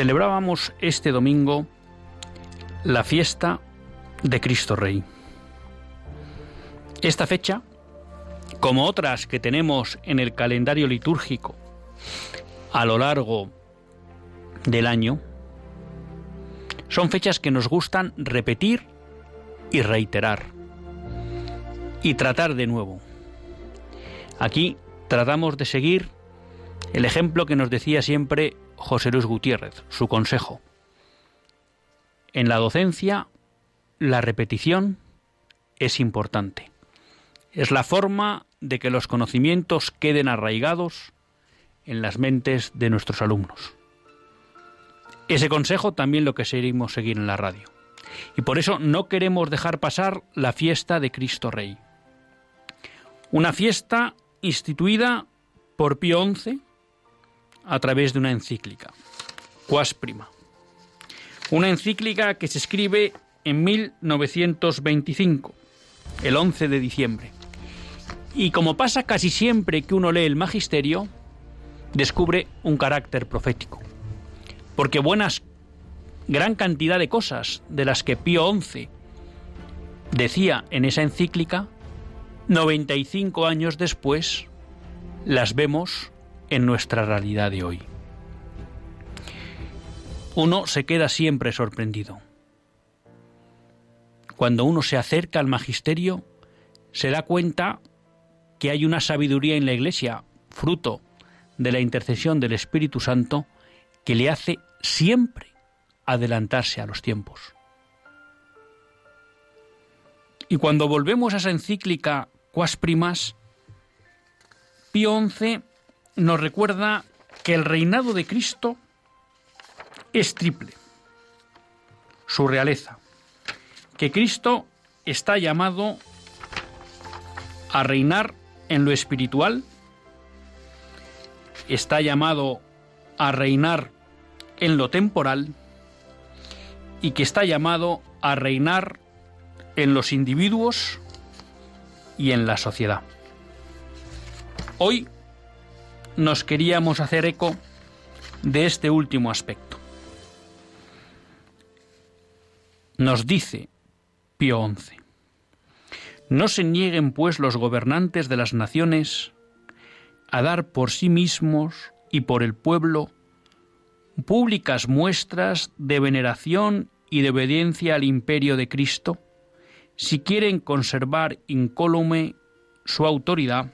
Celebrábamos este domingo la fiesta de Cristo Rey. Esta fecha, como otras que tenemos en el calendario litúrgico a lo largo del año, son fechas que nos gustan repetir y reiterar y tratar de nuevo. Aquí tratamos de seguir el ejemplo que nos decía siempre José Luis Gutiérrez, su consejo. En la docencia, la repetición es importante. Es la forma de que los conocimientos queden arraigados en las mentes de nuestros alumnos. Ese consejo también lo que seguimos seguir en la radio. Y por eso no queremos dejar pasar la fiesta de Cristo Rey. Una fiesta instituida por Pío XI a través de una encíclica, Quas Prima. Una encíclica que se escribe en 1925, el 11 de diciembre. Y como pasa casi siempre que uno lee el magisterio, descubre un carácter profético. Porque buenas, gran cantidad de cosas de las que Pío XI decía en esa encíclica, 95 años después, las vemos en nuestra realidad de hoy. Uno se queda siempre sorprendido. Cuando uno se acerca al magisterio, se da cuenta que hay una sabiduría en la Iglesia, fruto de la intercesión del Espíritu Santo, que le hace siempre adelantarse a los tiempos. Y cuando volvemos a esa encíclica Quas Primas, Pío XI nos recuerda que el reinado de Cristo es triple. Su realeza. Que Cristo está llamado a reinar en lo espiritual, está llamado a reinar en lo temporal y que está llamado a reinar en los individuos y en la sociedad. Hoy nos queríamos hacer eco de este último aspecto. Nos dice Pío XI, no se nieguen pues los gobernantes de las naciones a dar por sí mismos y por el pueblo públicas muestras de veneración y de obediencia al imperio de Cristo, si quieren conservar incólume su autoridad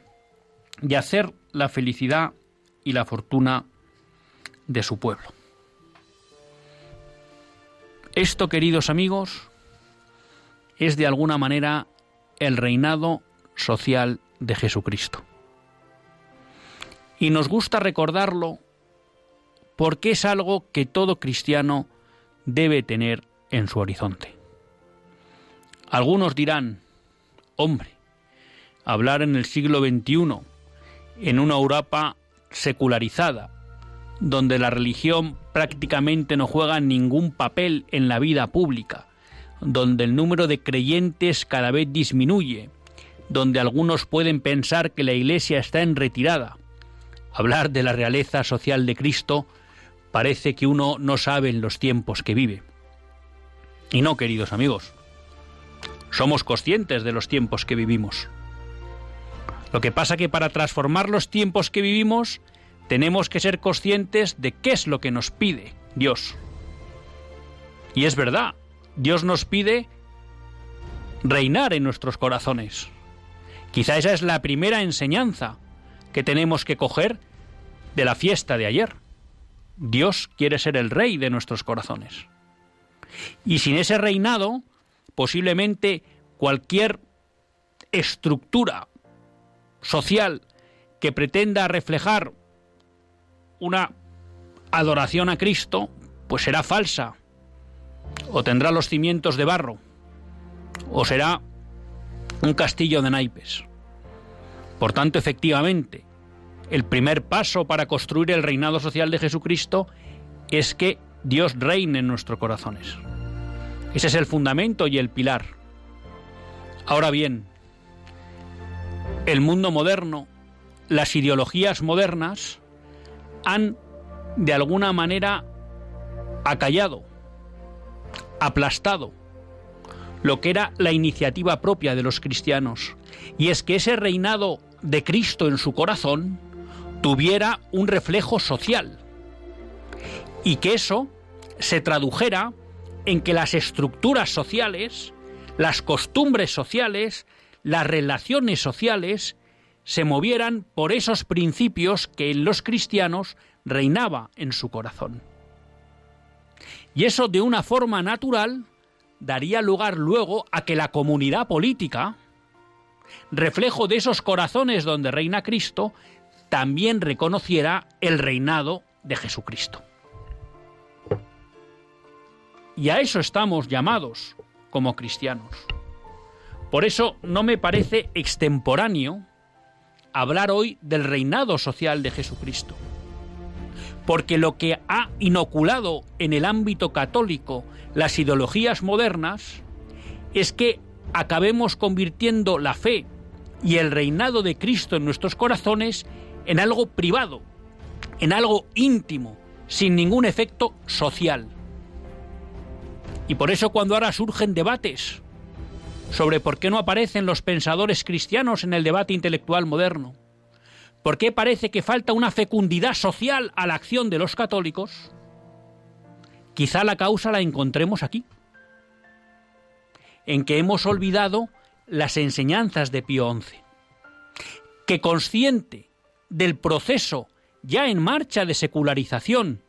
y hacer la felicidad y la fortuna de su pueblo. Esto, queridos amigos, es de alguna manera el reinado social de Jesucristo. Y nos gusta recordarlo porque es algo que todo cristiano debe tener en su horizonte. Algunos dirán, hombre, hablar en el siglo XXI en una Europa secularizada, donde la religión prácticamente no juega ningún papel en la vida pública, donde el número de creyentes cada vez disminuye, donde algunos pueden pensar que la Iglesia está en retirada. Hablar de la realeza social de Cristo parece que uno no sabe en los tiempos que vive. Y no, queridos amigos, somos conscientes de los tiempos que vivimos. Lo que pasa que para transformar los tiempos que vivimos tenemos que ser conscientes de qué es lo que nos pide Dios. Y es verdad, Dios nos pide reinar en nuestros corazones. Quizá esa es la primera enseñanza que tenemos que coger de la fiesta de ayer. Dios quiere ser el rey de nuestros corazones. Y sin ese reinado, posiblemente cualquier estructura social que pretenda reflejar una adoración a Cristo, pues será falsa, o tendrá los cimientos de barro, o será un castillo de naipes. Por tanto, efectivamente, el primer paso para construir el reinado social de Jesucristo es que Dios reine en nuestros corazones. Ese es el fundamento y el pilar. Ahora bien, el mundo moderno, las ideologías modernas, han de alguna manera acallado, aplastado lo que era la iniciativa propia de los cristianos, y es que ese reinado de Cristo en su corazón tuviera un reflejo social, y que eso se tradujera en que las estructuras sociales, las costumbres sociales, las relaciones sociales, se movieran por esos principios que en los cristianos reinaba en su corazón. Y eso de una forma natural daría lugar luego a que la comunidad política, reflejo de esos corazones donde reina Cristo, también reconociera el reinado de Jesucristo. Y a eso estamos llamados como cristianos. Por eso no me parece extemporáneo hablar hoy del reinado social de Jesucristo. Porque lo que ha inoculado en el ámbito católico las ideologías modernas es que acabemos convirtiendo la fe y el reinado de Cristo en nuestros corazones en algo privado, en algo íntimo, sin ningún efecto social. Y por eso cuando ahora surgen debates sobre por qué no aparecen los pensadores cristianos en el debate intelectual moderno. ¿Por qué parece que falta una fecundidad social a la acción de los católicos? Quizá la causa la encontremos aquí, en que hemos olvidado las enseñanzas de Pío XI, que consciente del proceso ya en marcha de secularización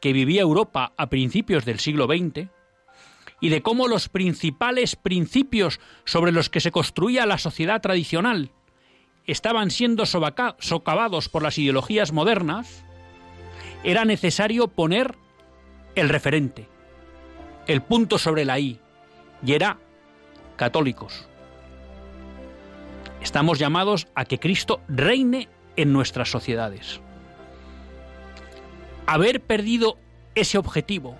que vivía Europa a principios del siglo XX, y de cómo los principales principios sobre los que se construía la sociedad tradicional estaban siendo socavados por las ideologías modernas, era necesario poner el referente, el punto sobre la I, y era católicos. Estamos llamados a que Cristo reine en nuestras sociedades. Haber perdido ese objetivo,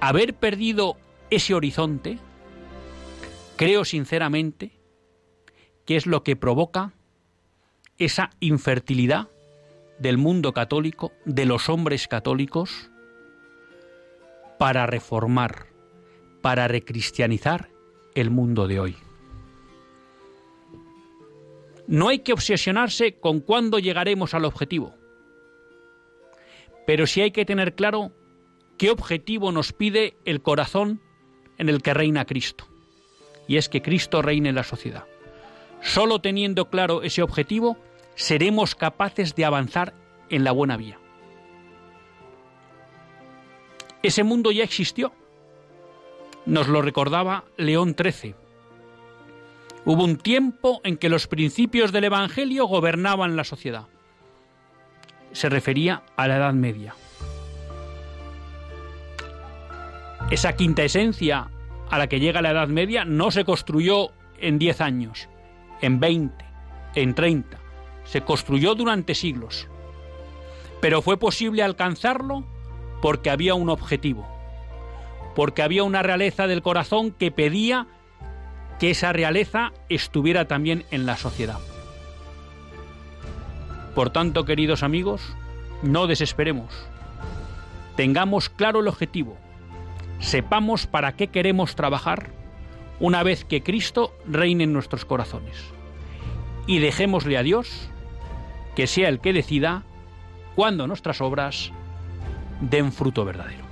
haber perdido ese horizonte, creo sinceramente que es lo que provoca esa infertilidad del mundo católico, de los hombres católicos, para reformar, para recristianizar el mundo de hoy. No hay que obsesionarse con cuándo llegaremos al objetivo, pero sí hay que tener claro qué objetivo nos pide el corazón en el que reina Cristo. Y es que Cristo reine en la sociedad. Solo teniendo claro ese objetivo, seremos capaces de avanzar en la buena vía. Ese mundo ya existió. Nos lo recordaba León XIII. Hubo un tiempo en que los principios del Evangelio gobernaban la sociedad. Se refería a la Edad Media. Esa quinta esencia a la que llega la Edad Media no se construyó en 10 años, en 20, en 30. Se construyó durante siglos. Pero fue posible alcanzarlo porque había un objetivo, porque había una realeza del corazón que pedía que esa realeza estuviera también en la sociedad. Por tanto, queridos amigos, no desesperemos. Tengamos claro el objetivo, sepamos para qué queremos trabajar una vez que Cristo reine en nuestros corazones. Y dejémosle a Dios que sea el que decida cuando nuestras obras den fruto verdadero.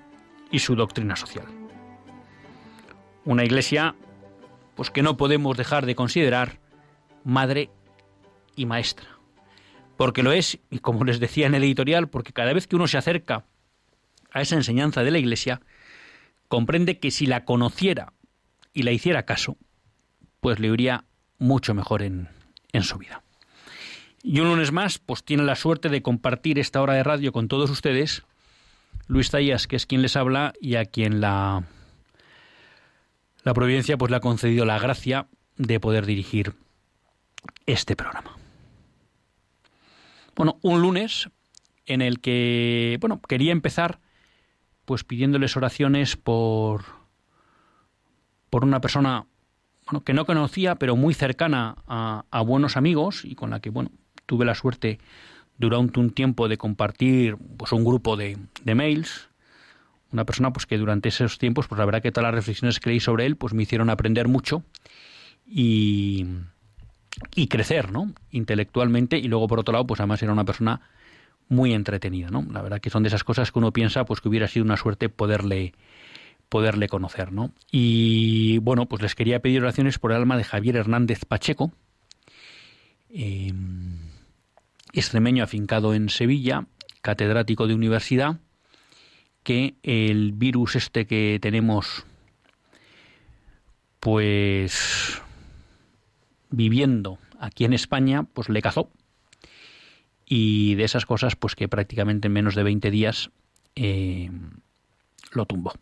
y su doctrina social. Una iglesia pues que no podemos dejar de considerar madre y maestra. Porque lo es, y como les decía en el editorial, porque cada vez que uno se acerca a esa enseñanza de la iglesia, comprende que si la conociera y la hiciera caso, pues le iría mucho mejor en, en su vida. Y un lunes más, pues tiene la suerte de compartir esta hora de radio con todos ustedes, Luis Tallas, que es quien les habla y a quien la, la providencia pues le ha concedido la gracia de poder dirigir este programa. Bueno, un lunes en el que, bueno, quería empezar pues pidiéndoles oraciones por por una persona bueno, que no conocía, pero muy cercana a, a buenos amigos y con la que, bueno, tuve la suerte durante un tiempo de compartir pues un grupo de, de, mails una persona pues que durante esos tiempos pues la verdad que todas las reflexiones que leí sobre él pues me hicieron aprender mucho y, y crecer no intelectualmente. Y luego por otro lado pues además era una persona muy entretenida no la verdad que son de esas cosas que uno piensa pues que hubiera sido una suerte poderle poderle conocer no y bueno pues les quería pedir oraciones por el alma de Javier Hernández Pacheco. Eh, extremeño afincado en Sevilla, catedrático de universidad, que el virus este que tenemos pues viviendo aquí en España, pues le cazó. Y de esas cosas, pues que prácticamente en menos de 20 días eh, lo tumbó.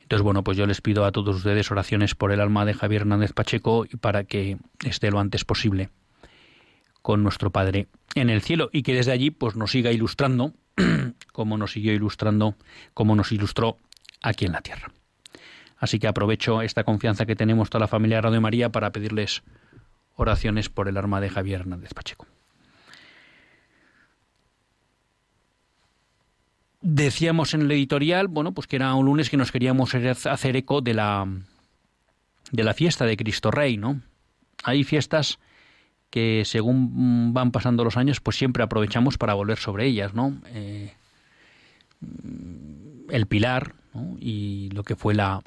Entonces, bueno, pues yo les pido a todos ustedes oraciones por el alma de Javier Hernández Pacheco y para que esté lo antes posible con nuestro Padre en el cielo y que desde allí pues nos siga ilustrando como nos siguió ilustrando, como nos ilustró aquí en la tierra. Así que aprovecho esta confianza que tenemos toda la familia Radio María para pedirles oraciones por el arma de Javier Hernández Pacheco. Decíamos en el editorial, bueno, pues que era un lunes que nos queríamos hacer eco de la de la fiesta de Cristo Rey, ¿no? Hay fiestas que según van pasando los años, pues siempre aprovechamos para volver sobre ellas, ¿no? Eh, el pilar y lo que fue la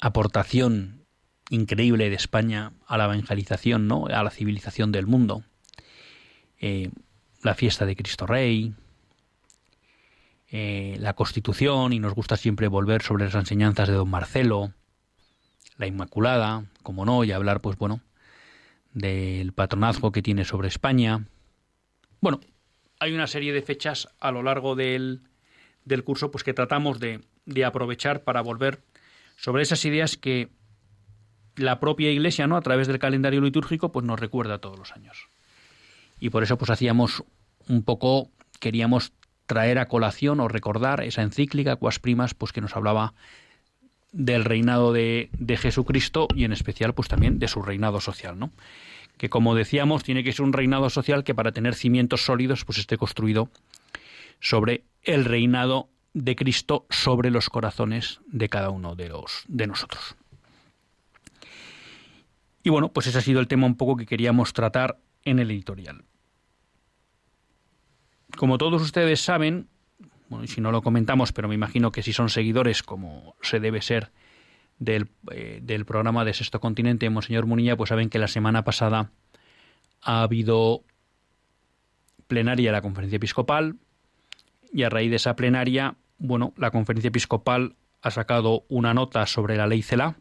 aportación increíble de España a la evangelización, ¿no? A la civilización del mundo. Eh, la fiesta de Cristo Rey, eh, la Constitución, y nos gusta siempre volver sobre las enseñanzas de Don Marcelo, la Inmaculada, como no, y hablar, pues bueno, del patronazgo que tiene sobre España. Bueno, hay una serie de fechas a lo largo del, del curso pues que tratamos de, de, aprovechar para volver sobre esas ideas que la propia Iglesia, ¿no? a través del calendario litúrgico, pues nos recuerda todos los años. Y por eso pues hacíamos un poco, queríamos traer a colación o recordar esa encíclica Cuas Primas, pues que nos hablaba del reinado de, de, Jesucristo y en especial pues también de su reinado social, ¿no? Que como decíamos tiene que ser un reinado social que para tener cimientos sólidos pues esté construido sobre el reinado de Cristo sobre los corazones de cada uno de los de nosotros. Y bueno, pues ese ha sido el tema un poco que queríamos tratar en el editorial. Como todos ustedes saben, bueno, si no lo comentamos, pero me imagino que si son seguidores, como se debe ser del, eh, del programa de Sexto Continente, Monseñor Munilla, pues saben que la semana pasada ha habido plenaria de la conferencia episcopal y a raíz de esa plenaria, bueno, la conferencia episcopal ha sacado una nota sobre la ley CELA,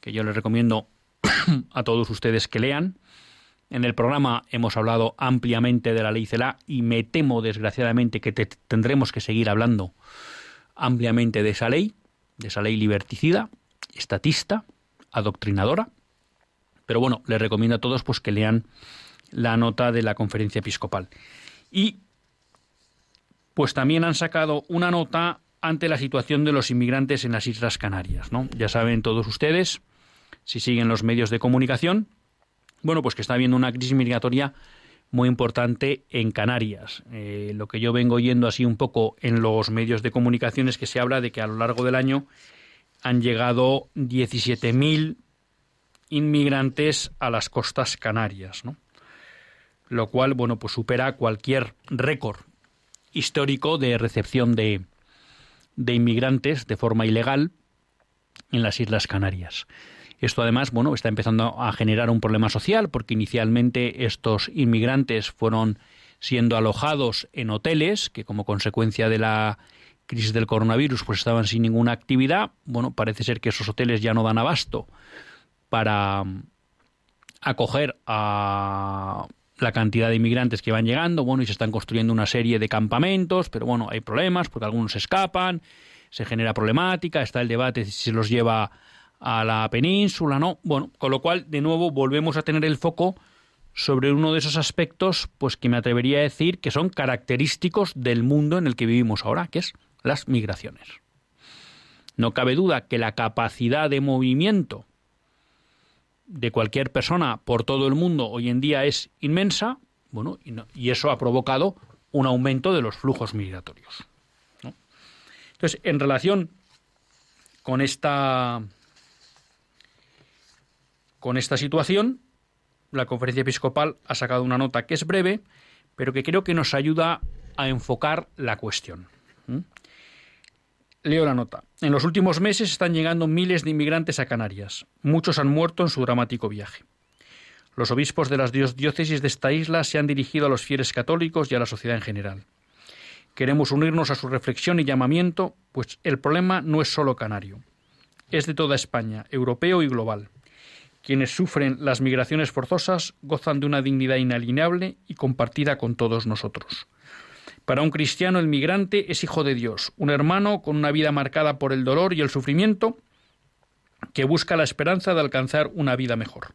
que yo les recomiendo a todos ustedes que lean. En el programa hemos hablado ampliamente de la ley CELA y me temo desgraciadamente que tendremos que seguir hablando ampliamente de esa ley, de esa ley liberticida, estatista, adoctrinadora. Pero bueno, les recomiendo a todos pues que lean la nota de la conferencia episcopal. Y pues también han sacado una nota ante la situación de los inmigrantes en las Islas Canarias, ¿no? Ya saben todos ustedes si siguen los medios de comunicación, bueno, pues que está habiendo una crisis migratoria muy importante en Canarias. Eh, lo que yo vengo oyendo así un poco en los medios de comunicación es que se habla de que a lo largo del año han llegado 17.000 inmigrantes a las costas canarias. Lo cual, bueno, pues supera cualquier récord histórico de recepción de, de inmigrantes de forma ilegal en las Islas Canarias. Esto además, bueno, está empezando a generar un problema social porque inicialmente estos inmigrantes fueron siendo alojados en hoteles que como consecuencia de la crisis del coronavirus pues estaban sin ninguna actividad. Bueno, parece ser que esos hoteles ya no dan abasto para mm, acoger a la cantidad de inmigrantes que van llegando, bueno, y se están construyendo una serie de campamentos, pero bueno, hay problemas porque algunos escapan, se genera problemática, está el debate si se los lleva a la península, ¿no? Bueno, con lo cual, de nuevo, volvemos a tener el foco sobre uno de esos aspectos, pues que me atrevería a decir que son característicos del mundo en el que vivimos ahora, que es las migraciones. No cabe duda que la capacidad de movimiento de cualquier persona por todo el mundo hoy en día es inmensa, bueno, y, eso ha provocado un aumento de los flujos migratorios. Entonces, en relación con esta con esta situación, la conferencia episcopal ha sacado una nota que es breve, pero que creo que nos ayuda a enfocar la cuestión. ¿Mm? Leo la nota. En los últimos meses están llegando miles de inmigrantes a Canarias. Muchos han muerto en su dramático viaje. Los obispos de las diócesis de esta isla se han dirigido a los fieles católicos y a la sociedad en general. Queremos unirnos a su reflexión y llamamiento, pues el problema no es solo canario. Es de toda España, europeo y global. Quienes sufren las migraciones forzosas gozan de una dignidad inalienable y compartida con todos nosotros. Para un cristiano el migrante es hijo de Dios, un hermano con una vida marcada por el dolor y el sufrimiento que busca la esperanza de alcanzar una vida mejor.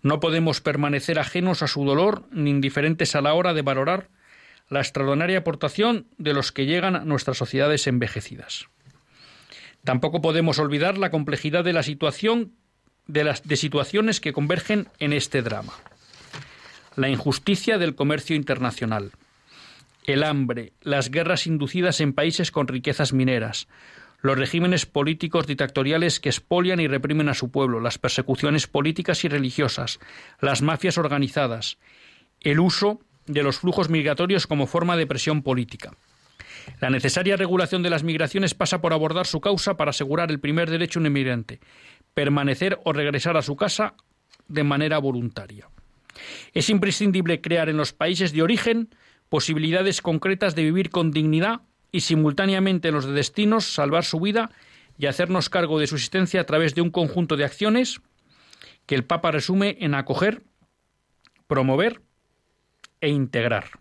No podemos permanecer ajenos a su dolor ni indiferentes a la hora de valorar la extraordinaria aportación de los que llegan a nuestras sociedades envejecidas. Tampoco podemos olvidar la complejidad de la situación de, las, de situaciones que convergen en este drama. La injusticia del comercio internacional, el hambre, las guerras inducidas en países con riquezas mineras, los regímenes políticos dictatoriales que expolian y reprimen a su pueblo, las persecuciones políticas y religiosas, las mafias organizadas, el uso de los flujos migratorios como forma de presión política. La necesaria regulación de las migraciones pasa por abordar su causa para asegurar el primer derecho a un inmigrante, permanecer o regresar a su casa de manera voluntaria. Es imprescindible crear en los países de origen posibilidades concretas de vivir con dignidad y simultáneamente en los de destinos salvar su vida y hacernos cargo de su existencia a través de un conjunto de acciones que el Papa resume en acoger, promover e integrar.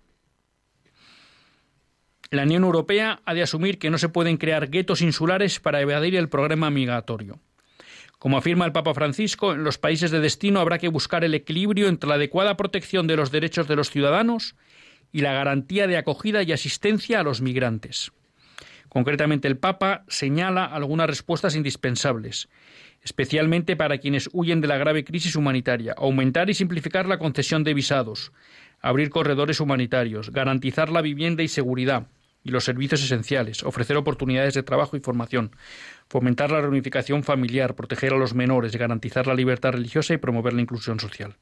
La Unión Europea ha de asumir que no se pueden crear guetos insulares para evadir el programa migratorio. Como afirma el Papa Francisco, en los países de destino habrá que buscar el equilibrio entre la adecuada protección de los derechos de los ciudadanos y la garantía de acogida y asistencia a los migrantes. Concretamente, el Papa señala algunas respuestas indispensables, especialmente para quienes huyen de la grave crisis humanitaria, aumentar y simplificar la concesión de visados, abrir corredores humanitarios, garantizar la vivienda y seguridad, y los servicios esenciales, ofrecer oportunidades de trabajo y formación, fomentar la reunificación familiar, proteger a los menores, garantizar la libertad religiosa y promover la inclusión social.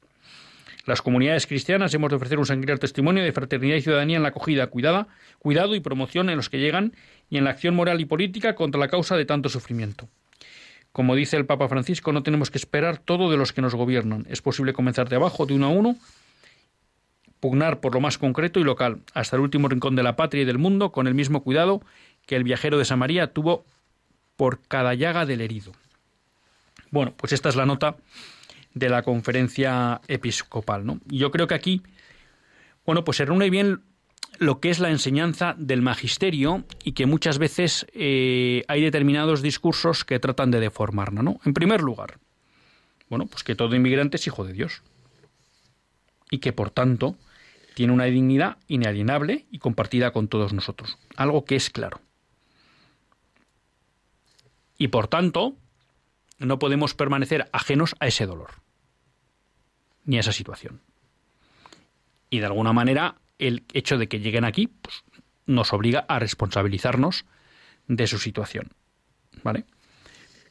Las comunidades cristianas hemos de ofrecer un sanguinario testimonio de fraternidad y ciudadanía en la acogida, cuidada, cuidado y promoción en los que llegan y en la acción moral y política contra la causa de tanto sufrimiento. Como dice el Papa Francisco, no tenemos que esperar todo de los que nos gobiernan. Es posible comenzar de abajo, de uno a uno, pugnar por lo más concreto y local, hasta el último rincón de la patria y del mundo, con el mismo cuidado que el viajero de Samaria tuvo por cada llaga del herido. Bueno, pues esta es la nota de la conferencia episcopal. ¿no? Y yo creo que aquí, bueno, pues se reúne bien lo que es la enseñanza del magisterio y que muchas veces eh, hay determinados discursos que tratan de deformarla. ¿no? En primer lugar, bueno, pues que todo inmigrante es hijo de Dios y que por tanto tiene una dignidad inalienable y compartida con todos nosotros, algo que es claro. Y por tanto, no podemos permanecer ajenos a ese dolor, ni a esa situación. Y de alguna manera, el hecho de que lleguen aquí pues, nos obliga a responsabilizarnos de su situación. ¿Vale?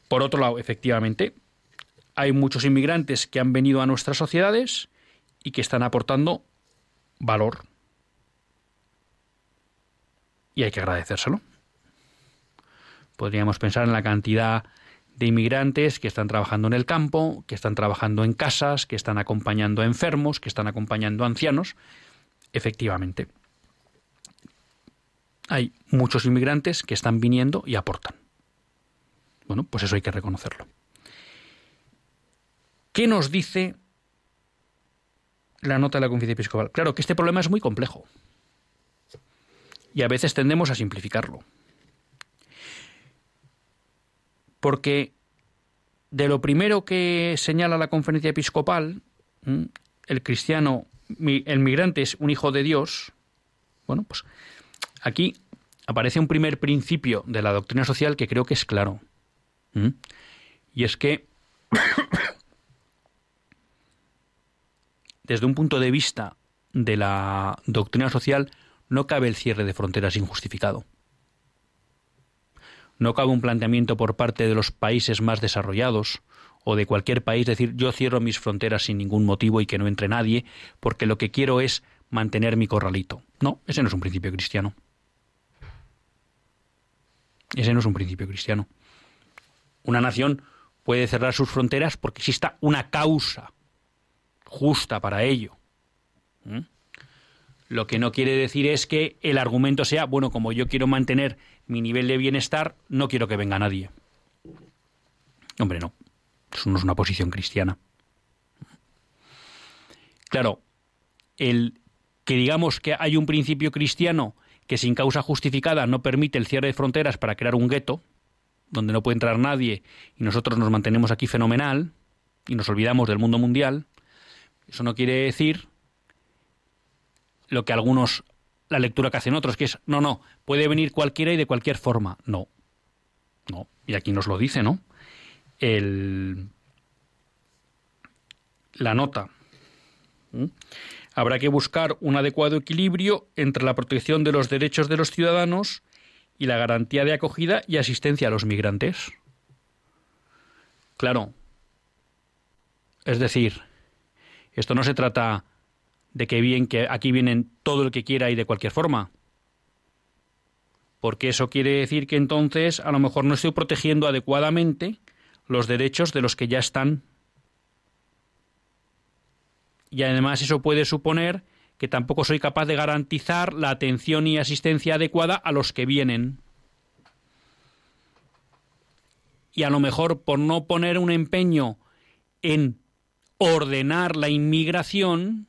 Por otro lado, efectivamente, hay muchos inmigrantes que han venido a nuestras sociedades y que están aportando valor. Y hay que agradecérselo. Podríamos pensar en la cantidad de inmigrantes que están trabajando en el campo, que están trabajando en casas, que están acompañando a enfermos, que están acompañando a ancianos. Efectivamente, hay muchos inmigrantes que están viniendo y aportan. Bueno, pues eso hay que reconocerlo. ¿Qué nos dice la nota de la conferencia episcopal? Claro que este problema es muy complejo y a veces tendemos a simplificarlo. Porque de lo primero que señala la conferencia episcopal, el cristiano, el migrante es un hijo de Dios, bueno, pues aquí aparece un primer principio de la doctrina social que creo que es claro. Y es que, desde un punto de vista de la doctrina social, no cabe el cierre de fronteras injustificado. No cabe un planteamiento por parte de los países más desarrollados o de cualquier país decir yo cierro mis fronteras sin ningún motivo y que no entre nadie porque lo que quiero es mantener mi corralito. No, ese no es un principio cristiano. Ese no es un principio cristiano. Una nación puede cerrar sus fronteras porque exista una causa justa para ello. ¿Mm? Lo que no quiere decir es que el argumento sea, bueno, como yo quiero mantener mi nivel de bienestar, no quiero que venga nadie. Hombre, no. Eso no es una posición cristiana. Claro, el que digamos que hay un principio cristiano que sin causa justificada no permite el cierre de fronteras para crear un gueto, donde no puede entrar nadie y nosotros nos mantenemos aquí fenomenal y nos olvidamos del mundo mundial, eso no quiere decir lo que algunos, la lectura que hacen otros, que es, no, no, puede venir cualquiera y de cualquier forma. No, no, y aquí nos lo dice, ¿no? El, la nota. ¿Mm? Habrá que buscar un adecuado equilibrio entre la protección de los derechos de los ciudadanos y la garantía de acogida y asistencia a los migrantes. Claro. Es decir, esto no se trata de que que aquí vienen todo el que quiera y de cualquier forma. Porque eso quiere decir que entonces a lo mejor no estoy protegiendo adecuadamente los derechos de los que ya están. Y además eso puede suponer que tampoco soy capaz de garantizar la atención y asistencia adecuada a los que vienen. Y a lo mejor por no poner un empeño en ordenar la inmigración,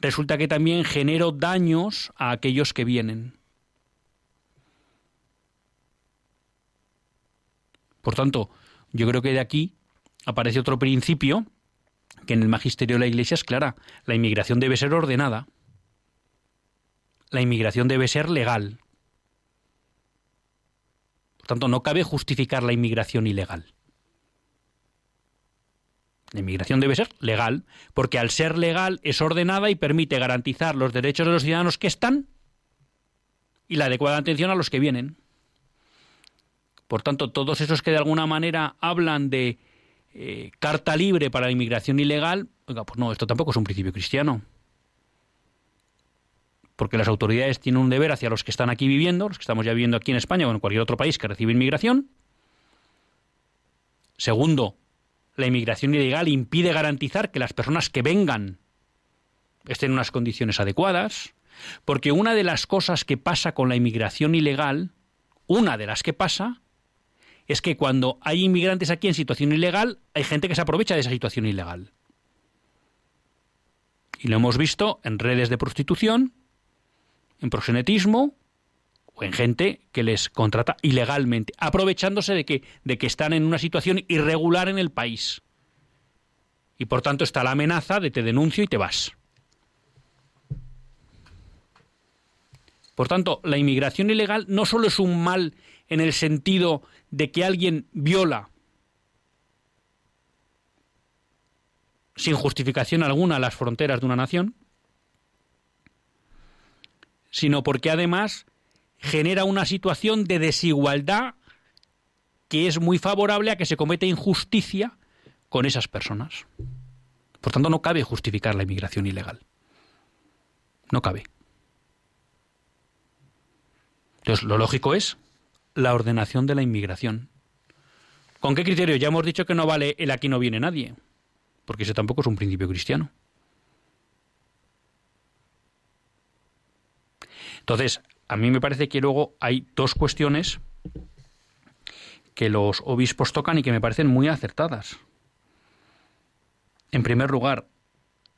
resulta que también genero daños a aquellos que vienen. Por tanto, yo creo que de aquí aparece otro principio que en el magisterio de la Iglesia es clara. La inmigración debe ser ordenada. La inmigración debe ser legal. Por tanto, no cabe justificar la inmigración ilegal. La inmigración debe ser legal, porque al ser legal es ordenada y permite garantizar los derechos de los ciudadanos que están y la adecuada atención a los que vienen. Por tanto, todos esos que de alguna manera hablan de eh, carta libre para la inmigración ilegal, oiga, pues no, esto tampoco es un principio cristiano. Porque las autoridades tienen un deber hacia los que están aquí viviendo, los que estamos ya viviendo aquí en España o en cualquier otro país que recibe inmigración. Segundo, la inmigración ilegal impide garantizar que las personas que vengan estén en unas condiciones adecuadas, porque una de las cosas que pasa con la inmigración ilegal, una de las que pasa, es que cuando hay inmigrantes aquí en situación ilegal, hay gente que se aprovecha de esa situación ilegal. Y lo hemos visto en redes de prostitución, en proxenetismo o en gente que les contrata ilegalmente, aprovechándose de que, de que están en una situación irregular en el país. Y por tanto está la amenaza de te denuncio y te vas. Por tanto, la inmigración ilegal no solo es un mal en el sentido de que alguien viola sin justificación alguna las fronteras de una nación, sino porque además genera una situación de desigualdad que es muy favorable a que se cometa injusticia con esas personas. Por tanto, no cabe justificar la inmigración ilegal. No cabe. Entonces, lo lógico es la ordenación de la inmigración. ¿Con qué criterio? Ya hemos dicho que no vale el aquí no viene nadie, porque ese tampoco es un principio cristiano. Entonces, a mí me parece que luego hay dos cuestiones que los obispos tocan y que me parecen muy acertadas. En primer lugar,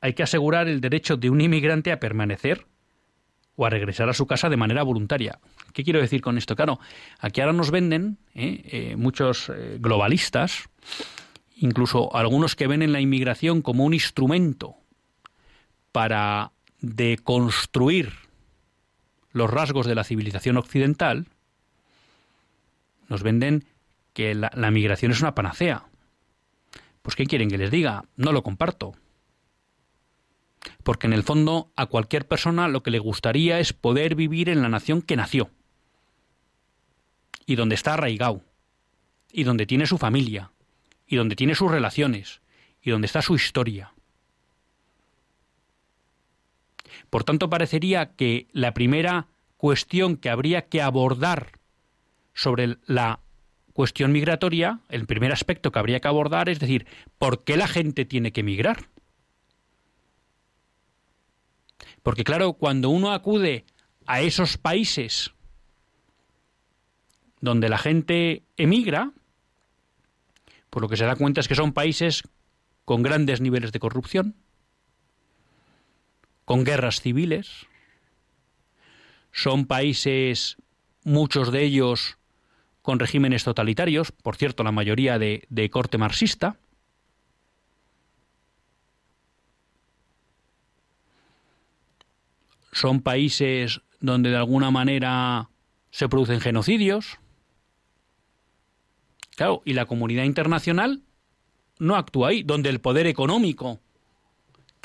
hay que asegurar el derecho de un inmigrante a permanecer o a regresar a su casa de manera voluntaria. ¿Qué quiero decir con esto? Claro, aquí ahora nos venden ¿eh? Eh, muchos eh, globalistas, incluso algunos que ven en la inmigración como un instrumento para deconstruir los rasgos de la civilización occidental, nos venden que la, migración es una panacea. Pues ¿qué quieren que les diga? No lo comparto porque en el fondo a cualquier persona lo que le gustaría es poder vivir en la nación que nació y donde está arraigado y donde tiene su familia y donde tiene sus relaciones y donde está su historia. Por tanto, parecería que la primera cuestión que habría que abordar sobre la cuestión migratoria, el primer aspecto que habría que abordar es decir, ¿por qué la gente tiene que emigrar? Porque claro, cuando uno acude a esos países donde la gente emigra, por lo que se da cuenta es que son países con grandes niveles de corrupción, con guerras civiles, son países, muchos de ellos, con regímenes totalitarios, por cierto, la mayoría de, de corte marxista, son países donde de alguna manera se producen genocidios. Claro, y la comunidad internacional no actúa ahí, donde el poder económico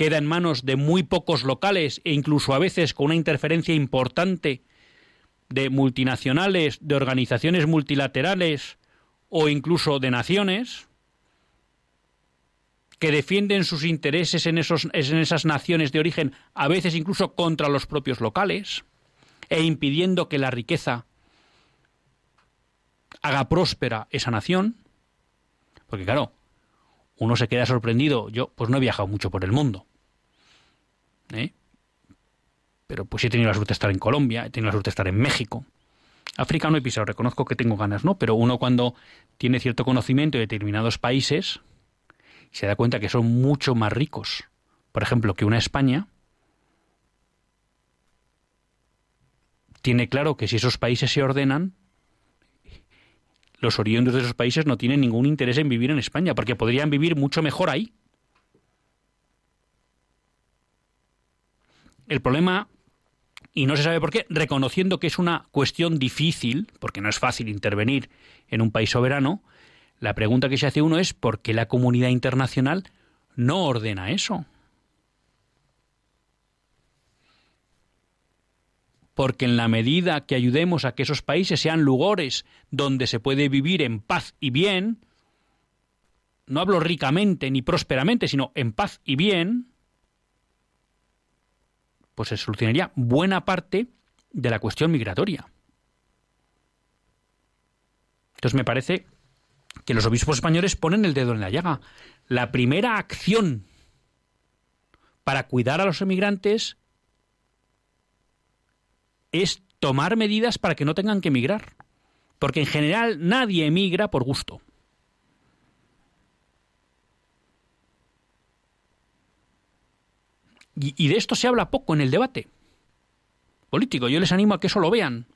queda en manos de muy pocos locales e incluso a veces con una interferencia importante de multinacionales, de organizaciones multilaterales o incluso de naciones, que defienden sus intereses en, esos, en esas naciones de origen, a veces incluso contra los propios locales, e impidiendo que la riqueza haga próspera esa nación. Porque claro, uno se queda sorprendido. Yo pues no he viajado mucho por el mundo. ¿Eh? Pero pues he tenido la suerte de estar en Colombia, he tenido la suerte de estar en México. África no he pisado, reconozco que tengo ganas, ¿no? Pero uno cuando tiene cierto conocimiento de determinados países, se da cuenta que son mucho más ricos, por ejemplo, que una España, tiene claro que si esos países se ordenan, los oriundos de esos países no tienen ningún interés en vivir en España, porque podrían vivir mucho mejor ahí. El problema, y no se sabe por qué, reconociendo que es una cuestión difícil, porque no es fácil intervenir en un país soberano, la pregunta que se hace uno es ¿por qué la comunidad internacional no ordena eso? porque en la medida que ayudemos a que esos países sean lugares donde se puede vivir en paz y bien, no hablo ricamente ni prósperamente, sino en paz y bien, pues se solucionaría buena parte de la cuestión migratoria. Entonces me parece que los obispos españoles ponen el dedo en la llaga. La primera acción para cuidar a los emigrantes es tomar medidas para que no tengan que emigrar. Porque en general nadie emigra por gusto. Y, de esto se habla poco en el debate político. Yo les animo a que eso lo vean.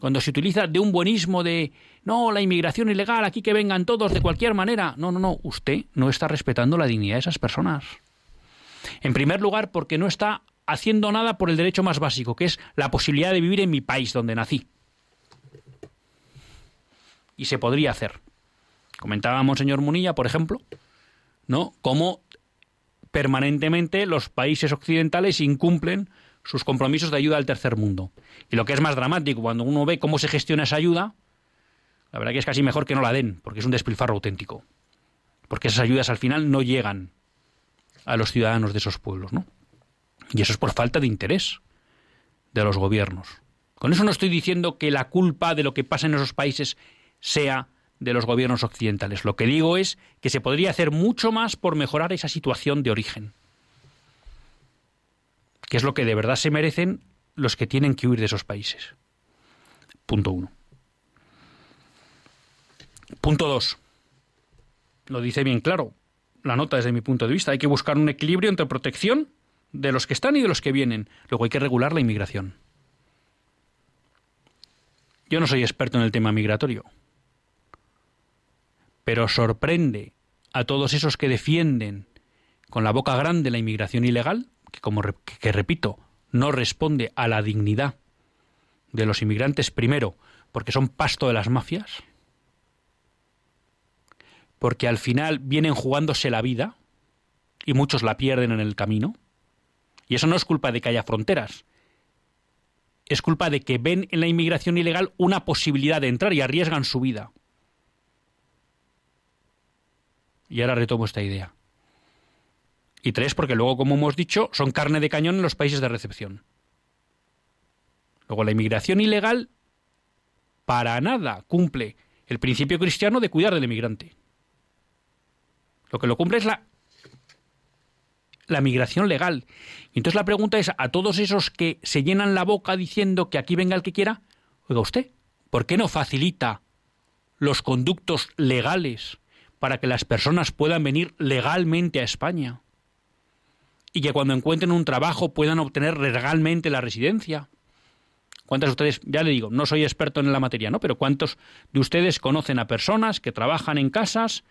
Cuando se utiliza de un buenismo de no, la inmigración ilegal, aquí que vengan todos de cualquier manera. No, no, no, usted no está respetando la dignidad de esas personas. En primer lugar, porque no está haciendo nada por el derecho más básico, que es la posibilidad de vivir en mi país donde nací. Y se podría hacer. Comentábamos, señor Munilla, por ejemplo, ¿no? Cómo permanentemente los países occidentales incumplen sus compromisos de ayuda al tercer mundo. Y lo que es más dramático, cuando uno ve cómo se gestiona esa ayuda, la verdad que es casi mejor que no la den, porque es un despilfarro auténtico. Porque esas ayudas al final no llegan a los ciudadanos de esos pueblos, ¿no? Y eso es por falta de interés de los gobiernos. Con eso no estoy diciendo que la culpa de lo que pasa en esos países sea de los gobiernos occidentales. Lo que digo es que se podría hacer mucho más por mejorar esa situación de origen que es lo que de verdad se merecen los que tienen que huir de esos países. Punto uno. Punto dos. Lo dice bien claro la nota desde mi punto de vista. Hay que buscar un equilibrio entre protección de los que están y de los que vienen. Luego hay que regular la inmigración. Yo no soy experto en el tema migratorio, pero sorprende a todos esos que defienden con la boca grande la inmigración ilegal que, como que repito, no responde a la dignidad de los inmigrantes primero, porque son pasto de las mafias, porque al final vienen jugándose la vida y muchos la pierden en el camino. Y eso no es culpa de que haya fronteras, es culpa de que ven en la inmigración ilegal una posibilidad de entrar y arriesgan su vida. Y ahora retomo esta idea. Y tres, porque luego, como hemos dicho, son carne de cañón en los países de recepción. Luego, la inmigración ilegal para nada cumple el principio cristiano de cuidar del inmigrante. Lo que lo cumple es la, la migración legal. Y entonces la pregunta es a todos esos que se llenan la boca diciendo que aquí venga el que quiera, oiga usted, ¿por qué no facilita los conductos legales para que las personas puedan venir legalmente a España? y que cuando encuentren un trabajo puedan obtener legalmente la residencia. ¿Cuántos de ustedes, ya le digo, no soy experto en la materia, ¿no? Pero cuántos de ustedes conocen a personas que trabajan en casas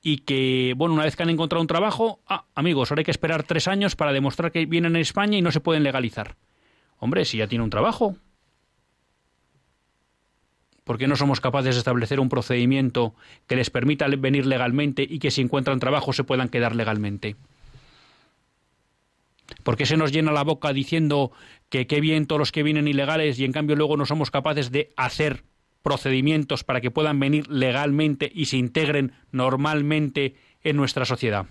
y que, bueno, una vez que han encontrado un trabajo, ah, amigos, ahora hay que esperar tres años para demostrar que vienen a España y no se pueden legalizar. Hombre, si ya tiene un trabajo, ¿por qué no somos capaces de establecer un procedimiento que les permita venir legalmente y que si encuentran trabajo se puedan quedar legalmente? ¿Por qué se nos llena la boca diciendo que qué bien todos los que vienen ilegales y en cambio luego no somos capaces de hacer procedimientos para que puedan venir legalmente y se integren normalmente en nuestra sociedad?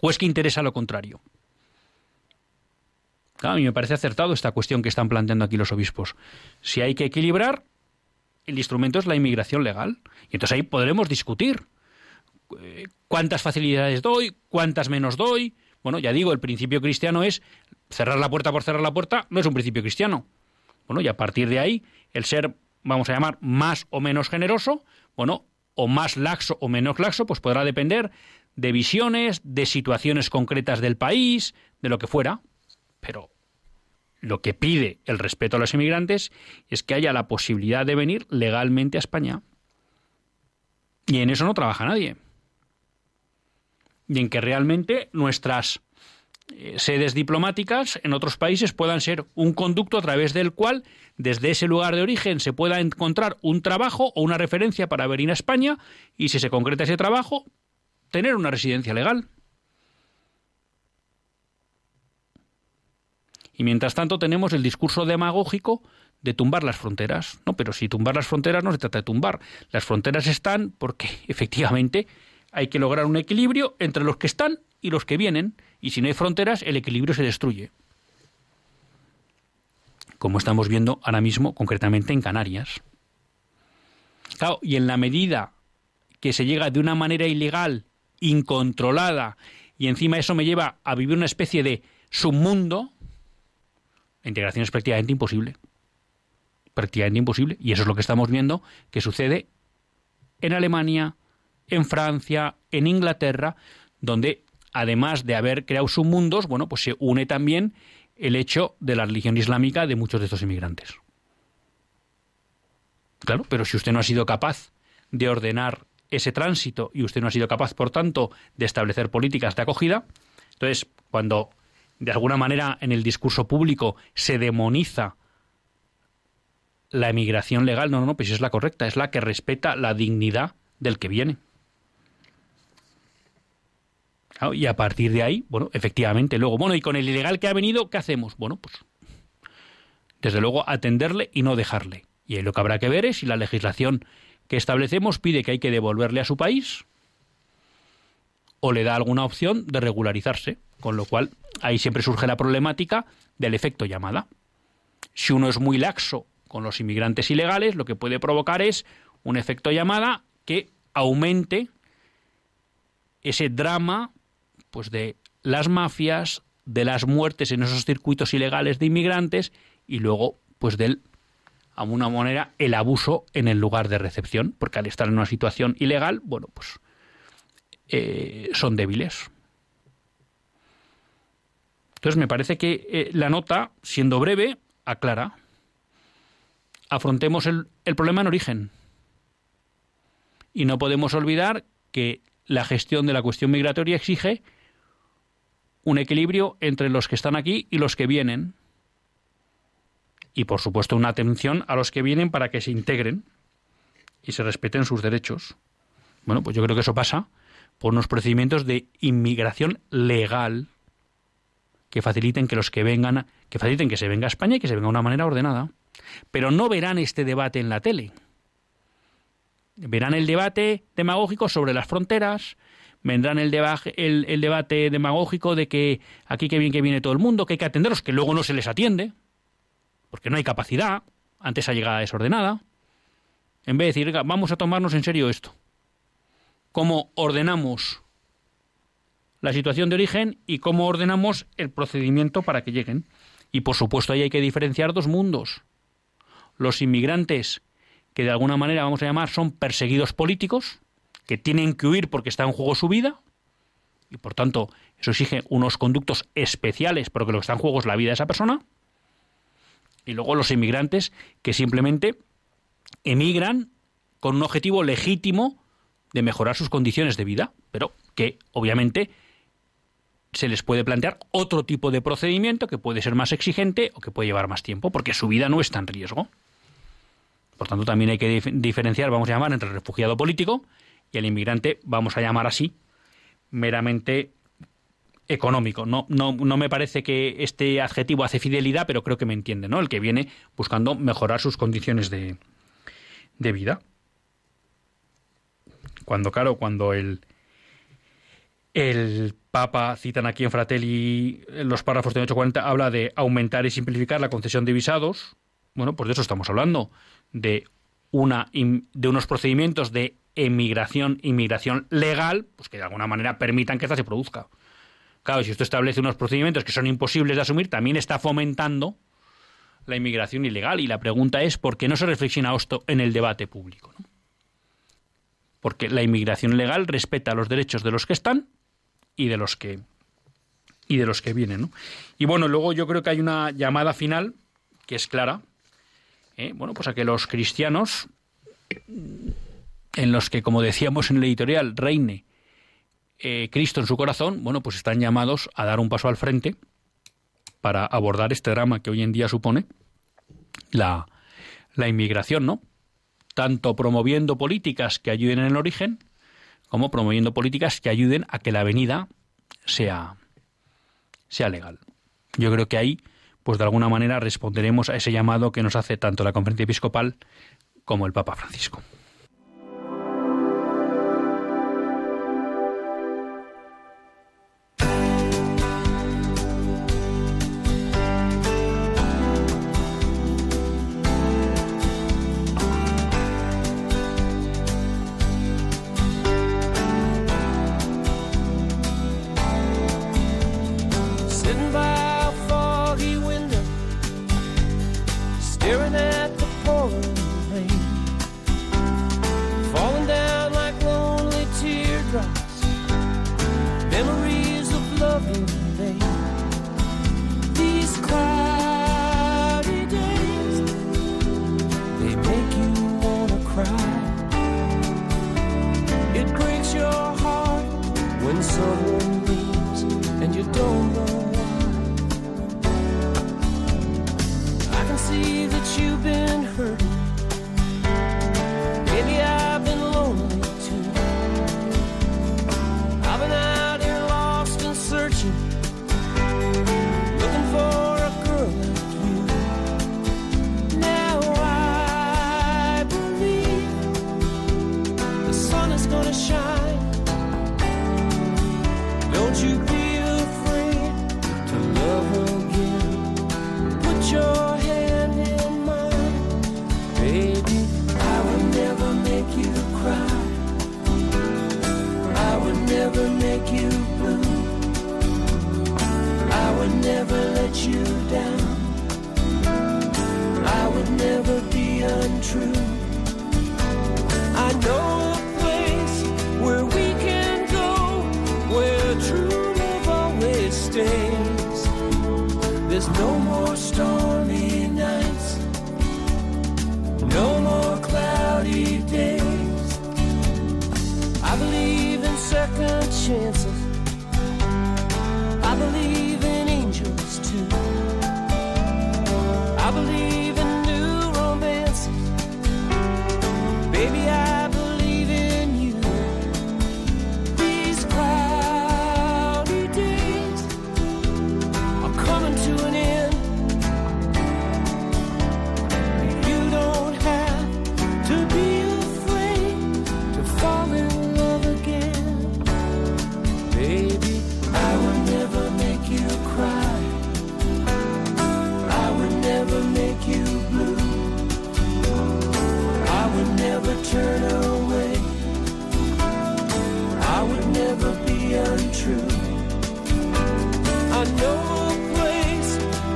¿O es que interesa lo contrario? a mí me parece acertado esta cuestión que están planteando aquí los obispos. Si hay que equilibrar, el instrumento es la inmigración legal. Y entonces ahí podremos discutir eh, cuántas facilidades doy, cuántas menos doy, bueno, ya digo, el principio cristiano es cerrar la puerta por cerrar la puerta, no es un principio cristiano. Bueno, y a partir de ahí, el ser, vamos a llamar, más o menos generoso, bueno, o más laxo o menos laxo, pues podrá depender de visiones, de situaciones concretas del país, de lo que fuera. Pero lo que pide el respeto a los inmigrantes es que haya la posibilidad de venir legalmente a España. Y en eso no trabaja nadie y en que realmente nuestras eh, sedes diplomáticas en otros países puedan ser un conducto a través del cual desde ese lugar de origen se pueda encontrar un trabajo o una referencia para venir a España y si se concreta ese trabajo, tener una residencia legal. Y mientras tanto tenemos el discurso demagógico de tumbar las fronteras. No, pero si tumbar las fronteras no se trata de tumbar. Las fronteras están porque efectivamente hay que lograr un equilibrio entre los que están y los que vienen. Y si no hay fronteras, el equilibrio se destruye. Como estamos viendo ahora mismo, concretamente en Canarias. Y en la medida que se llega de una manera ilegal, incontrolada, y encima eso me lleva a vivir una especie de submundo, la integración es prácticamente imposible. Prácticamente imposible. Y eso es lo que estamos viendo que sucede en Alemania, en Francia, en Inglaterra, donde además de haber creado submundos, bueno, pues se une también el hecho de la religión islámica de muchos de estos inmigrantes. Claro, pero si usted no ha sido capaz de ordenar ese tránsito y usted no ha sido capaz, por tanto, de establecer políticas de acogida, entonces, cuando de alguna manera en el discurso público se demoniza la emigración legal, no, no, no, pues es la correcta, es la que respeta la dignidad del que viene. Y a partir de ahí, bueno, efectivamente, luego, bueno, y con el ilegal que ha venido, ¿qué hacemos? Bueno, pues, desde luego, atenderle y no dejarle. Y ahí lo que habrá que ver es si la legislación que establecemos pide que hay que devolverle a su país o le da alguna opción de regularizarse, con lo cual ahí siempre surge la problemática del efecto llamada. Si uno es muy laxo con los inmigrantes ilegales, lo que puede provocar es un efecto llamada que aumente ese drama pues de las mafias, de las muertes en esos circuitos ilegales de inmigrantes y luego pues del a una manera el abuso en el lugar de recepción, porque al estar en una situación ilegal, bueno, pues eh, son débiles. Entonces me parece que eh, la nota, siendo breve, aclara. Afrontemos el, el problema en origen. Y no podemos olvidar que la gestión de la cuestión migratoria exige un equilibrio entre los que están aquí y los que vienen y por supuesto una atención a los que vienen para que se integren y se respeten sus derechos. Bueno, pues yo creo que eso pasa por unos procedimientos de inmigración legal que faciliten que los que vengan, que faciliten que se venga a España y que se venga de una manera ordenada. Pero no verán este debate en la tele. Verán el debate demagógico sobre las fronteras, vendrán el, el, debate demagógico de que aquí que bien que viene todo el mundo, que hay que atenderlos, que luego no se les atiende, porque no hay capacidad ante esa llegada desordenada, en vez de decir, vamos a tomarnos en serio esto. ¿Cómo ordenamos la situación de origen y cómo ordenamos el procedimiento para que lleguen? Y por supuesto ahí hay que diferenciar dos mundos. Los inmigrantes, que de alguna manera vamos a llamar son perseguidos políticos, que tienen que huir porque está en juego su vida, y por tanto eso exige unos conductos especiales porque lo que está en juego es la vida de esa persona, y luego los inmigrantes que simplemente emigran con un objetivo legítimo de mejorar sus condiciones de vida, pero que obviamente se les puede plantear otro tipo de procedimiento que puede ser más exigente o que puede llevar más tiempo, porque su vida no está en riesgo. Por tanto, también hay que diferenciar, vamos a llamar, entre el refugiado político y el inmigrante, vamos a llamar así, meramente económico. No, no, no me parece que este adjetivo hace fidelidad, pero creo que me entiende, ¿no? El que viene buscando mejorar sus condiciones de, de vida. Cuando, claro, cuando el, el Papa, citan aquí en Fratelli los párrafos de 840, habla de aumentar y simplificar la concesión de visados. Bueno, pues de eso estamos hablando, de, una, de unos procedimientos de emigración, inmigración legal, pues que de alguna manera permitan que esta se produzca. Claro, si usted establece unos procedimientos que son imposibles de asumir, también está fomentando la inmigración ilegal. Y la pregunta es, ¿por qué no se reflexiona esto en el debate público? Porque la inmigración legal respeta los derechos de los que están y de los que y de los que vienen. Y bueno, luego yo creo que hay una llamada final que es clara. ¿eh? Bueno, pues a que los cristianos, en los que, como decíamos en el editorial, reine eh, Cristo en su corazón, bueno, pues están llamados a dar un paso al frente para abordar este drama que hoy en día supone la, la inmigración, ¿no? Tanto promoviendo políticas que ayuden en el origen, como promoviendo políticas que ayuden a que la venida sea, sea legal. Yo creo que ahí pues de alguna manera responderemos a ese llamado que nos hace tanto la conferencia episcopal como el Papa Francisco.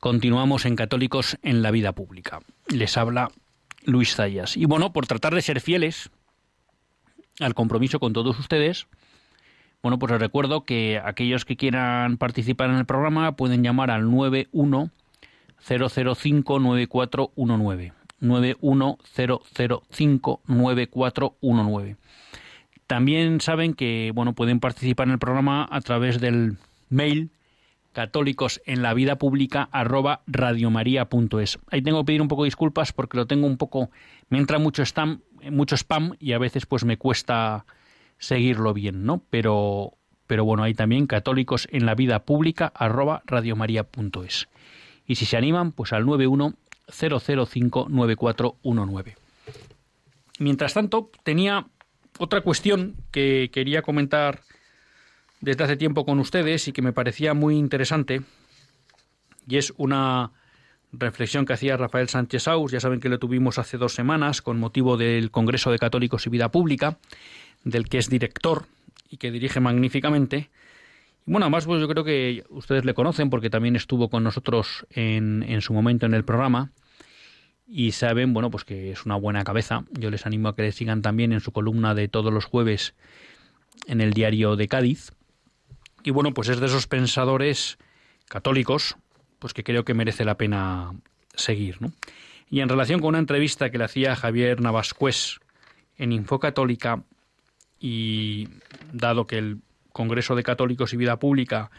continuamos en Católicos en la Vida Pública. Les habla Luis Zayas. Y bueno, por tratar de ser fieles al compromiso con todos ustedes, bueno, pues les recuerdo que aquellos que quieran participar en el programa pueden llamar al 91 005 9419. 910059419. También saben que bueno, pueden participar en el programa a través del mail católicos en la vida pública arroba radiomaria.es. Ahí tengo que pedir un poco de disculpas porque lo tengo un poco, me entra mucho spam, mucho spam y a veces pues me cuesta seguirlo bien, ¿no? Pero, pero bueno, ahí también católicos en la vida pública arroba radiomaria.es. Y si se animan, pues al 91 0059419. Mientras tanto, tenía otra cuestión que quería comentar desde hace tiempo con ustedes y que me parecía muy interesante, y es una reflexión que hacía Rafael Sánchez Aus, ya saben que lo tuvimos hace dos semanas con motivo del Congreso de Católicos y Vida Pública, del que es director y que dirige magníficamente. Y bueno, además pues yo creo que ustedes le conocen porque también estuvo con nosotros en, en su momento en el programa y saben, bueno, pues que es una buena cabeza. Yo les animo a que le sigan también en su columna de todos los jueves en el diario de Cádiz. Y bueno, pues es de esos pensadores católicos, pues que creo que merece la pena seguir. ¿no? Y en relación con una entrevista que le hacía Javier Navascués en Info Católica, y dado que el Congreso de Católicos y Vida Pública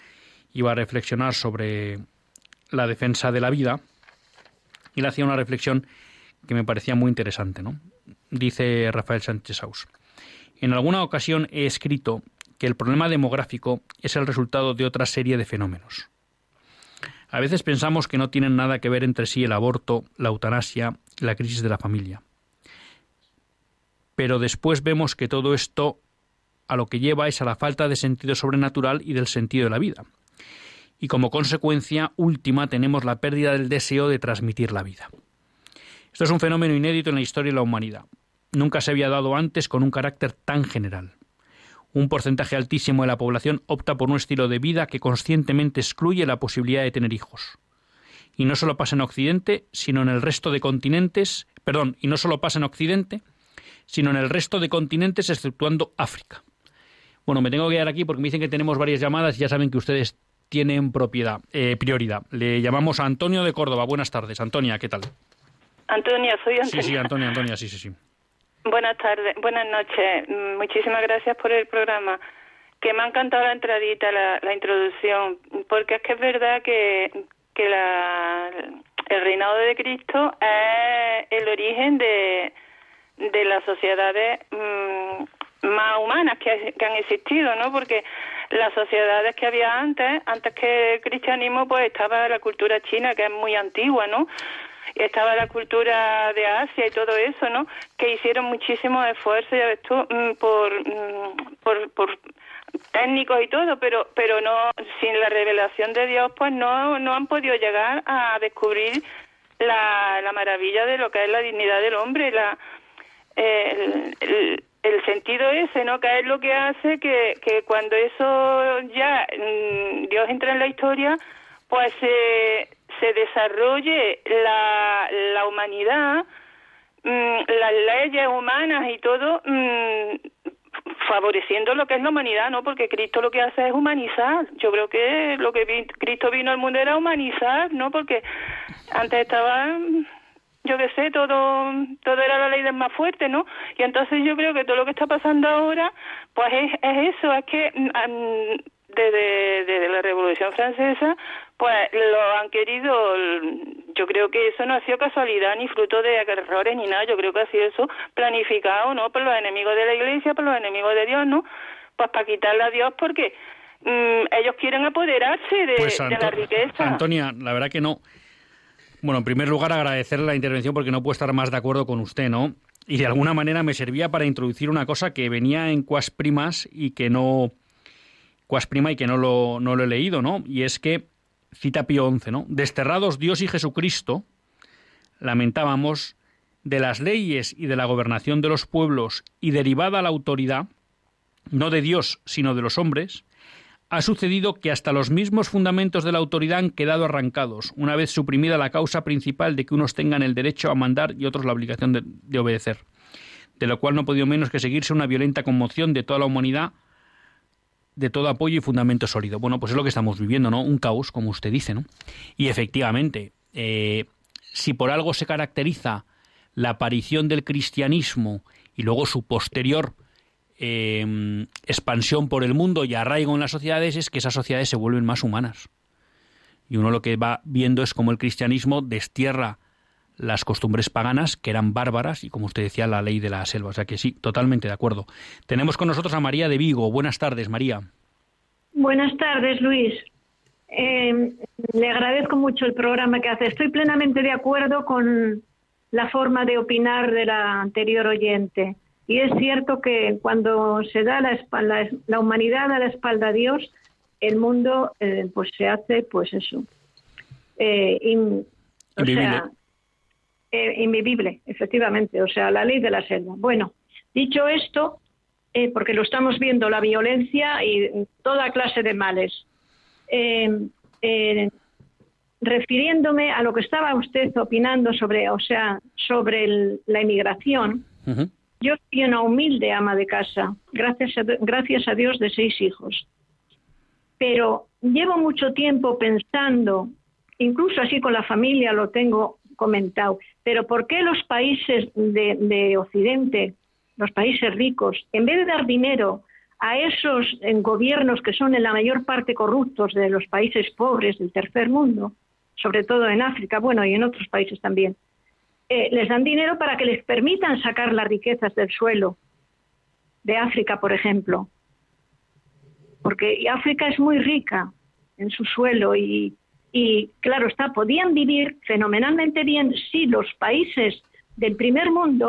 iba a reflexionar sobre la defensa de la vida, y le hacía una reflexión que me parecía muy interesante. ¿no? Dice Rafael Sánchez Saus. En alguna ocasión he escrito que el problema demográfico es el resultado de otra serie de fenómenos. A veces pensamos que no tienen nada que ver entre sí el aborto, la eutanasia y la crisis de la familia. Pero después vemos que todo esto a lo que lleva es a la falta de sentido sobrenatural y del sentido de la vida. Y como consecuencia última tenemos la pérdida del deseo de transmitir la vida. Esto es un fenómeno inédito en la historia de la humanidad. Nunca se había dado antes con un carácter tan general un porcentaje altísimo de la población opta por un estilo de vida que conscientemente excluye la posibilidad de tener hijos. Y no solo pasa en Occidente, sino en el resto de continentes, perdón, y no solo pasa en Occidente, sino en el resto de continentes exceptuando África. Bueno, me tengo que quedar aquí porque me dicen que tenemos varias llamadas y ya saben que ustedes tienen propiedad, eh, prioridad. Le llamamos a Antonio de Córdoba. Buenas tardes. Antonia, ¿qué tal? Antonia, soy Antonia. Sí, sí, Antonia, Antonia, sí, sí, sí. Buenas tardes, buenas noches. Mm, muchísimas gracias por el programa. Que me ha encantado la entradita, la, la introducción, porque es que es verdad que, que la, el reinado de Cristo es el origen de, de las sociedades mm, más humanas que, que han existido, ¿no? Porque las sociedades que había antes, antes que el cristianismo, pues estaba la cultura china, que es muy antigua, ¿no? Estaba la cultura de Asia y todo eso, ¿no? Que hicieron muchísimos esfuerzos, ya ves tú, mm, por, mm, por, por técnicos y todo, pero pero no sin la revelación de Dios, pues no no han podido llegar a descubrir la, la maravilla de lo que es la dignidad del hombre, la el, el, sentido ese, ¿no? Que es lo que hace que, que cuando eso ya mm, Dios entra en la historia, pues eh, se desarrolle la, la humanidad, mm, las leyes humanas y todo, mm, favoreciendo lo que es la humanidad, ¿no? Porque Cristo lo que hace es humanizar. Yo creo que lo que Cristo vino al mundo era humanizar, ¿no? Porque antes estaba yo qué sé, todo, todo era la ley del más fuerte, ¿no? Y entonces yo creo que todo lo que está pasando ahora, pues es, es eso, es que mm, desde, desde la Revolución Francesa, pues lo han querido, yo creo que eso no ha sido casualidad ni fruto de errores ni nada, yo creo que ha sido eso planificado, ¿no? Por los enemigos de la Iglesia, por los enemigos de Dios, ¿no? Pues para quitarle a Dios porque mm, ellos quieren apoderarse de, pues, la riqueza. Antonia, la verdad que no. Bueno, en primer lugar agradecerle la intervención porque no puedo estar más de acuerdo con usted, ¿no? Y de alguna manera me servía para introducir una cosa que venía en cuas primas y que no cuas prima y que no lo, no lo he leído, ¿no? Y es que, cita Pío XI, ¿no? Desterrados Dios y Jesucristo, lamentábamos de las leyes y de la gobernación de los pueblos y derivada la autoridad, no de Dios, sino de los hombres, ha sucedido que hasta los mismos fundamentos de la autoridad han quedado arrancados, una vez suprimida la causa principal de que unos tengan el derecho a mandar y otros la obligación de, de obedecer, de lo cual no ha podido menos que seguirse una violenta conmoción de toda la humanidad de todo apoyo y fundamento sólido. Bueno, pues es lo que estamos viviendo, ¿no? Un caos, como usted dice, ¿no? Y efectivamente, eh, si por algo se caracteriza la aparición del cristianismo y luego su posterior em, expansión por el mundo y arraigo en las sociedades, es que esas sociedades se vuelven más humanas. Y uno lo que va viendo es cómo el cristianismo destierra las costumbres paganas, que eran bárbaras, y como usted decía, la ley de la selva. O sea que sí, totalmente de acuerdo. Tenemos con nosotros a María de Vigo. Buenas tardes, María. Buenas tardes, Luis. Eh, le agradezco mucho el programa que hace. Estoy plenamente de acuerdo con la forma de opinar de la anterior oyente. Y es cierto que cuando se da la, espalda, la humanidad a la espalda a Dios, el mundo eh, pues se hace, pues eso. Eh, o sea, eh, invivible, efectivamente, o sea, la ley de la selva. Bueno, dicho esto, eh, porque lo estamos viendo, la violencia y toda clase de males. Eh, refiriéndome a lo que estaba usted opinando sobre, o sea, sobre la inmigración, yo soy una humilde ama de casa, gracias gracias a Dios de seis hijos. Pero llevo mucho tiempo pensando, incluso así con la familia lo tengo comentado. Pero ¿por qué los países de, Occidente, los países ricos, en vez de dar dinero a esos gobiernos que son en la mayor parte corruptos de los países pobres del tercer mundo, sobre todo en África, bueno, y en otros países también, eh, les dan dinero para que les permitan sacar las riquezas del suelo de África, por ejemplo. Porque África es muy rica en su suelo y, y claro está, podían vivir fenomenalmente bien si los países del primer mundo,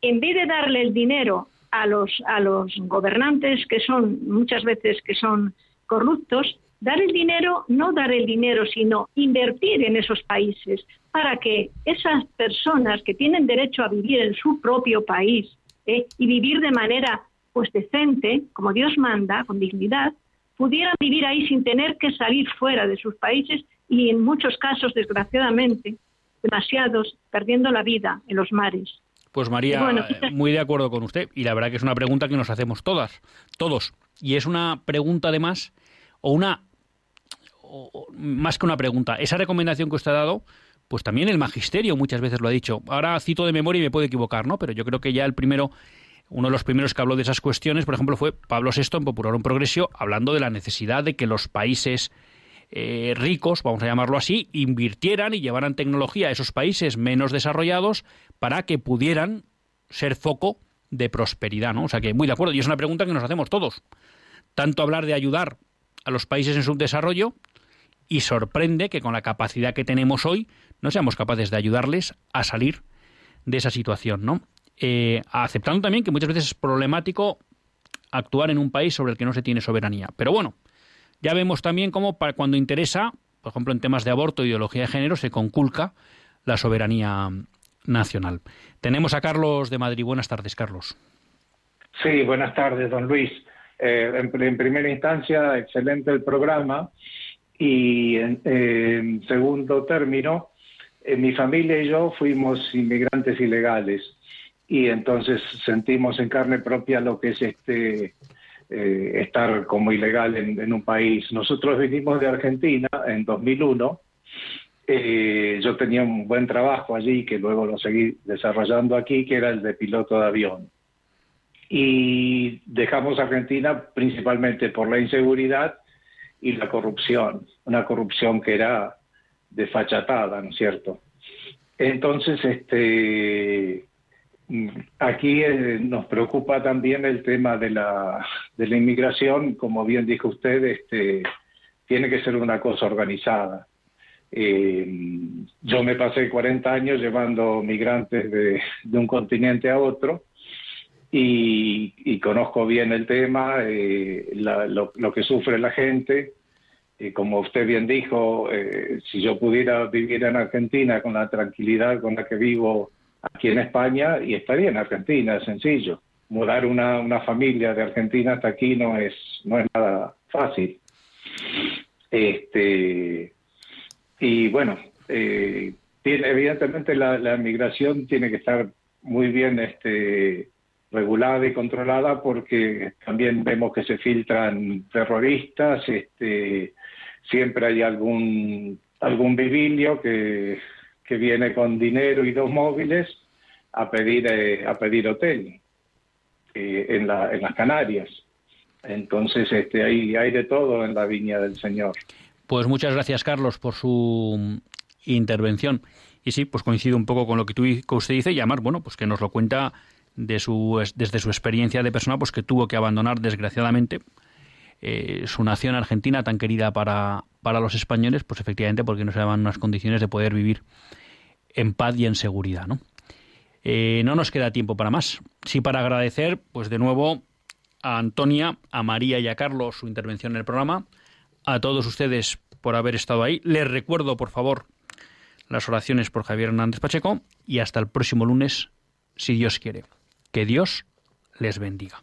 en vez de darle el dinero a los, a los gobernantes que son muchas veces que son corruptos, dar el dinero, no dar el dinero, sino invertir en esos países para que esas personas que tienen derecho a vivir en su propio país ¿eh? y vivir de manera pues decente, como Dios manda, con dignidad, pudieran vivir ahí sin tener que salir fuera de sus países y en muchos casos, desgraciadamente, demasiados, perdiendo la vida en los mares. Pues María, eh, muy de acuerdo con usted. Y la verdad que es una pregunta que nos hacemos todas, todos. Y es una pregunta además, o una más que una pregunta, esa recomendación que usted ha dado, pues también el magisterio muchas veces lo ha dicho. Ahora cito de memoria y me puedo equivocar, ¿no? Pero yo creo que ya el primero, uno de los primeros que habló de esas cuestiones, por ejemplo, fue Pablo VI en Popular un Progresio, hablando de la necesidad de que los países eh, ricos, vamos a llamarlo así, invirtieran y llevaran tecnología a esos países menos desarrollados para que pudieran ser foco de prosperidad, ¿no? O sea que muy de acuerdo, y es una pregunta que nos hacemos todos. Tanto hablar de ayudar a los países en subdesarrollo y sorprende que con la capacidad que tenemos hoy no seamos capaces de ayudarles a salir de esa situación, ¿no? Eh, aceptando también que muchas veces es problemático actuar en un país sobre el que no se tiene soberanía. Pero bueno, ya vemos también cómo para cuando interesa, por ejemplo en temas de aborto, ideología de género, se conculca la soberanía nacional. Tenemos a Carlos de Madrid. Buenas tardes, Carlos. Sí, buenas tardes, don Luis. Eh, en, primera instancia, excelente el programa. Y en, segundo término, eh, mi familia y yo fuimos inmigrantes ilegales y entonces sentimos en carne propia lo que es este eh, estar como ilegal en, un país. Nosotros vinimos de Argentina en 2001. Eh, yo tenía un buen trabajo allí que luego lo seguí desarrollando aquí, que era el de piloto de avión. Y dejamos Argentina principalmente por la inseguridad y la corrupción, una corrupción que era desfachatada, ¿no es cierto? Entonces, este, aquí eh, nos preocupa también el tema de la, de la inmigración, como bien dijo usted, este, tiene que ser una cosa organizada. Eh, yo me pasé 40 años llevando migrantes de, un continente a otro y, conozco bien el tema, eh, lo, que sufre la gente. Y como usted bien dijo, eh, si yo pudiera vivir en Argentina con la tranquilidad con la que vivo aquí en España, y estaría en Argentina, es sencillo. Mudar una, una familia de Argentina hasta aquí no es, no es nada fácil. Este, y bueno, eh, evidentemente la, la migración tiene que estar muy bien este, regulada y controlada porque también vemos que se filtran terroristas, este, siempre hay algún algún vivilio que, que viene con dinero y dos móviles a pedir eh, a pedir hotel eh, en, la, en las Canarias. Entonces, este, hay, hay de todo en la viña del Señor. Pues muchas gracias, Carlos, por su intervención. Y sí, pues coincido un poco con lo que, tú, que usted dice, llamar, bueno, pues que nos lo cuenta de su, desde su experiencia de persona, pues que tuvo que abandonar desgraciadamente eh, su nación argentina tan querida para, para los españoles, pues efectivamente porque no se daban unas condiciones de poder vivir en paz y en seguridad, ¿no? Eh, no nos queda tiempo para más. Sí para agradecer, pues de nuevo, a Antonia, a María y a Carlos su intervención en el programa, a todos ustedes por haber estado ahí. Les recuerdo, por favor, las oraciones por Javier Hernández Pacheco y hasta el próximo lunes, si Dios quiere. Que Dios les bendiga.